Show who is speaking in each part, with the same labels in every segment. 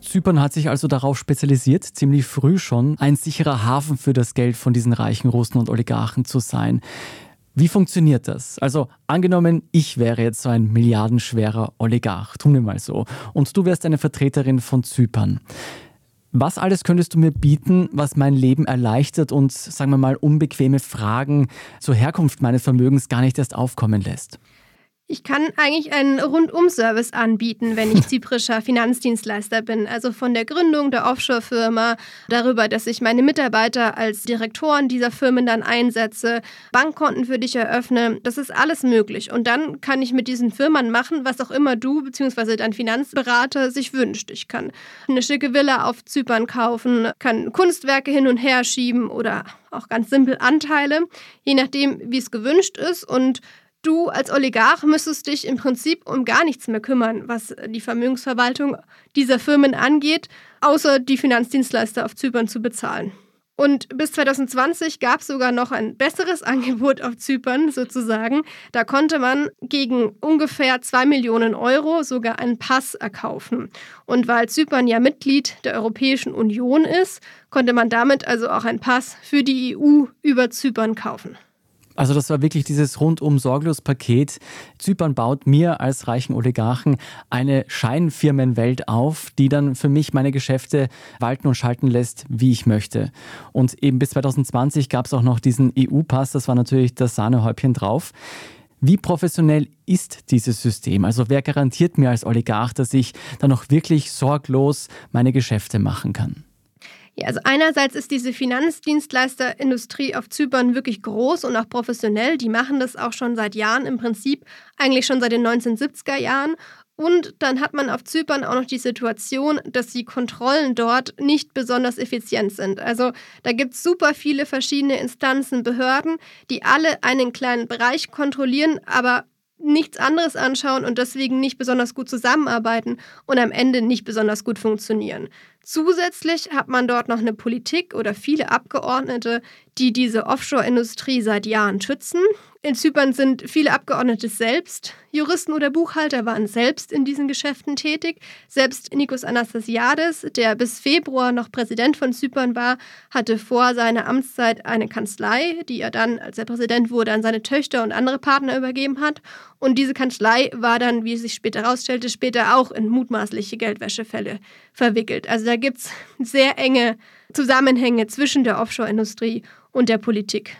Speaker 1: Zypern hat sich also darauf spezialisiert, ziemlich früh schon ein sicherer Hafen für das Geld von diesen reichen Russen und Oligarchen zu sein. Wie funktioniert das? Also angenommen, ich wäre jetzt so ein milliardenschwerer Oligarch, tun wir mal so, und du wärst eine Vertreterin von Zypern. Was alles könntest du mir bieten, was mein Leben erleichtert und, sagen wir mal, unbequeme Fragen zur Herkunft meines Vermögens gar nicht erst aufkommen lässt?
Speaker 2: Ich kann eigentlich einen Rundum-Service anbieten, wenn ich zyprischer Finanzdienstleister bin. Also von der Gründung der Offshore-Firma, darüber, dass ich meine Mitarbeiter als Direktoren dieser Firmen dann einsetze, Bankkonten für dich eröffne. Das ist alles möglich. Und dann kann ich mit diesen Firmen machen, was auch immer du bzw. dein Finanzberater sich wünscht. Ich kann eine schicke Villa auf Zypern kaufen, kann Kunstwerke hin und her schieben oder auch ganz simpel Anteile, je nachdem, wie es gewünscht ist. Und Du als Oligarch müsstest dich im Prinzip um gar nichts mehr kümmern, was die Vermögensverwaltung dieser Firmen angeht, außer die Finanzdienstleister auf Zypern zu bezahlen. Und bis 2020 gab es sogar noch ein besseres Angebot auf Zypern sozusagen. Da konnte man gegen ungefähr 2 Millionen Euro sogar einen Pass erkaufen. Und weil Zypern ja Mitglied der Europäischen Union ist, konnte man damit also auch einen Pass für die EU über Zypern kaufen.
Speaker 1: Also das war wirklich dieses rundum sorglos Paket. Zypern baut mir als reichen Oligarchen eine Scheinfirmenwelt auf, die dann für mich meine Geschäfte walten und schalten lässt, wie ich möchte. Und eben bis 2020 gab es auch noch diesen EU-Pass, das war natürlich das Sahnehäubchen drauf. Wie professionell ist dieses System? Also wer garantiert mir als Oligarch, dass ich dann noch wirklich sorglos meine Geschäfte machen kann?
Speaker 2: Ja, also einerseits ist diese Finanzdienstleisterindustrie auf Zypern wirklich groß und auch professionell. Die machen das auch schon seit Jahren, im Prinzip eigentlich schon seit den 1970er Jahren. Und dann hat man auf Zypern auch noch die Situation, dass die Kontrollen dort nicht besonders effizient sind. Also da gibt es super viele verschiedene Instanzen, Behörden, die alle einen kleinen Bereich kontrollieren, aber nichts anderes anschauen und deswegen nicht besonders gut zusammenarbeiten und am Ende nicht besonders gut funktionieren. Zusätzlich hat man dort noch eine Politik oder viele Abgeordnete, die diese Offshore-Industrie seit Jahren schützen. In Zypern sind viele Abgeordnete selbst Juristen oder Buchhalter, waren selbst in diesen Geschäften tätig. Selbst Nikos Anastasiades, der bis Februar noch Präsident von Zypern war, hatte vor seiner Amtszeit eine Kanzlei, die er dann, als er Präsident wurde, an seine Töchter und andere Partner übergeben hat. Und diese Kanzlei war dann, wie es sich später herausstellte, später auch in mutmaßliche Geldwäschefälle verwickelt. Also da gibt es sehr enge Zusammenhänge zwischen der Offshore-Industrie und der Politik.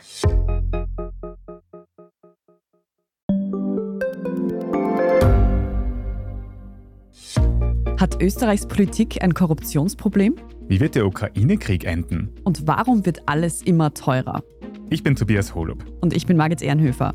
Speaker 3: Hat Österreichs Politik ein Korruptionsproblem?
Speaker 4: Wie wird der Ukraine-Krieg enden?
Speaker 3: Und warum wird alles immer teurer?
Speaker 4: Ich bin Tobias Holub.
Speaker 3: Und ich bin Margit Ehrenhöfer.